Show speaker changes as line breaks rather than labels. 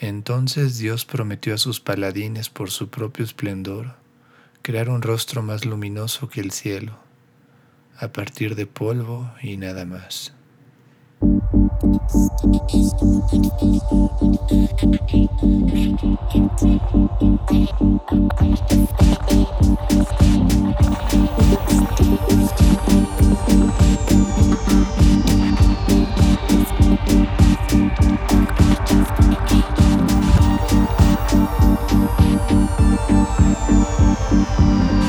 Entonces Dios prometió a sus paladines por su propio esplendor crear un rostro más luminoso que el cielo, a partir de polvo y nada más. Thank you.